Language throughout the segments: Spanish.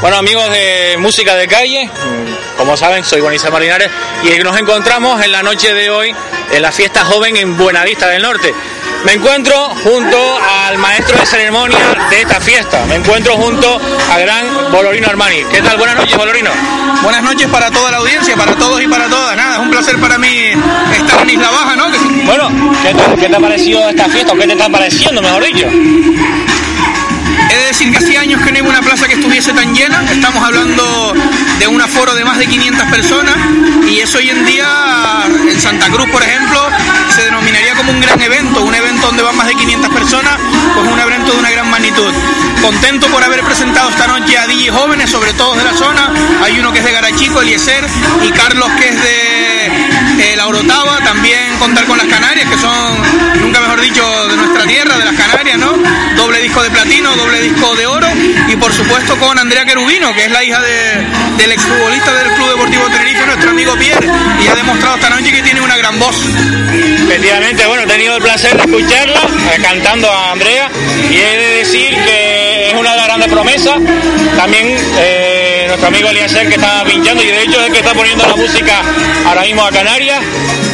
Bueno amigos de Música de Calle, como saben soy Bonisa Marinares y nos encontramos en la noche de hoy en la fiesta joven en Buenavista del Norte. Me encuentro junto al maestro de ceremonia de esta fiesta, me encuentro junto a gran Bolorino Armani. ¿Qué tal? Buenas noches Bolorino. Buenas noches para toda la audiencia, para todos y para todas. Nada, es un placer para mí estar en Isla Baja, ¿no? Bueno, ¿qué te, ¿qué te ha parecido esta fiesta o qué te está pareciendo, mejor dicho? De decir que hacía años que no iba una plaza que estuviese tan llena. Estamos hablando de un aforo de más de 500 personas y eso hoy en día en Santa Cruz, por ejemplo, se denominaría como un gran evento, un evento donde van más de 500 personas, pues un evento de una gran magnitud. Contento por haber presentado esta noche a DJ jóvenes, sobre todo de la zona. Hay uno que es de Garachico, Eliezer, y Carlos que es de eh, La Orotava. También contar con las Canarias, que son, doble disco de oro. Y por supuesto con Andrea Querubino, que es la hija de, del exfutbolista del Club Deportivo Tenerife, nuestro amigo Pierre, y ha demostrado esta noche que tiene una gran voz. Efectivamente, bueno, he tenido el placer de escucharla eh, cantando a Andrea y he de decir que es una de las grandes promesas. También eh, nuestro amigo Eliezer que está pinchando y de hecho es el que está poniendo la música ahora mismo a Canarias,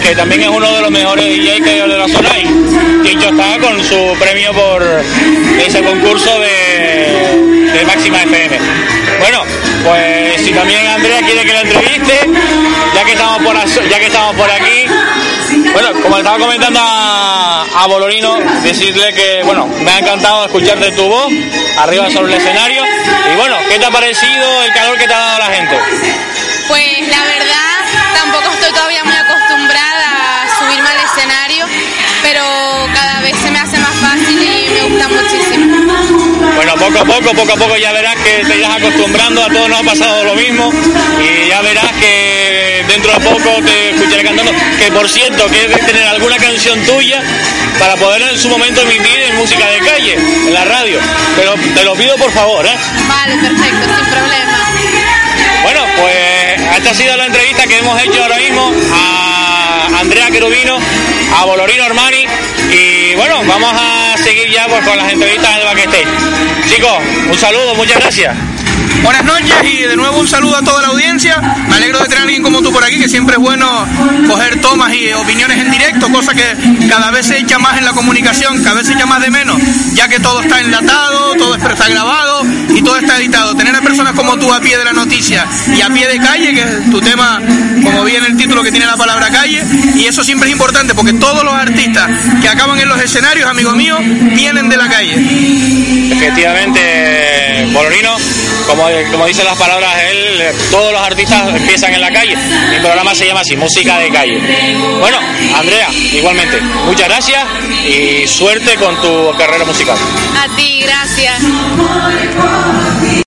que también es uno de los mejores DJs que de la zona y dicho está con su premio por ese concurso de, de Máxima FM. Bueno, pues si también Andrea quiere que la entreviste, ya que estamos por, ya que estamos por aquí, bueno, como estaba comentando a, a Bolorino, decirle que, bueno, me ha encantado escucharte tu voz arriba sobre el escenario. Y bueno, ¿qué te ha parecido el calor que te ha dado la gente? Pues la verdad, tampoco estoy poco a poco, poco a poco ya verás que te irás acostumbrando, a todos nos ha pasado lo mismo y ya verás que dentro de poco te escucharé cantando, que por cierto, que debes tener alguna canción tuya para poder en su momento emitir en música de calle, en la radio, pero te lo pido por favor, ¿eh? Vale, perfecto, sin problema. Bueno, pues esta ha sido la entrevista que hemos hecho ahora mismo a Andrea Querubino, a Bolorino Armani y bueno, vamos a pues, con las entrevistas del backstage. Chicos, un saludo, muchas gracias. Buenas noches y de nuevo un saludo a toda la audiencia. Me alegro de tener a alguien como tú por aquí, que siempre es bueno coger tomas y opiniones en directo, cosa que cada vez se echa más en la comunicación, cada vez se echa más de menos, ya que todo está enlatado, todo está grabado y todo está editado. Tener a personas como tú a pie de la noticia y a pie de calle, que es tu tema, como vi en el título que tiene la palabra calle, y eso siempre es importante porque todos los artistas que acaban en los escenarios, amigos míos, vienen de la calle. Efectivamente, Bolorino, como, como dicen las palabras él, eh, todos los artistas empiezan en la calle. Mi programa se llama así, Música de Calle. Bueno, Andrea, igualmente, muchas gracias y suerte con tu carrera musical. A ti, gracias.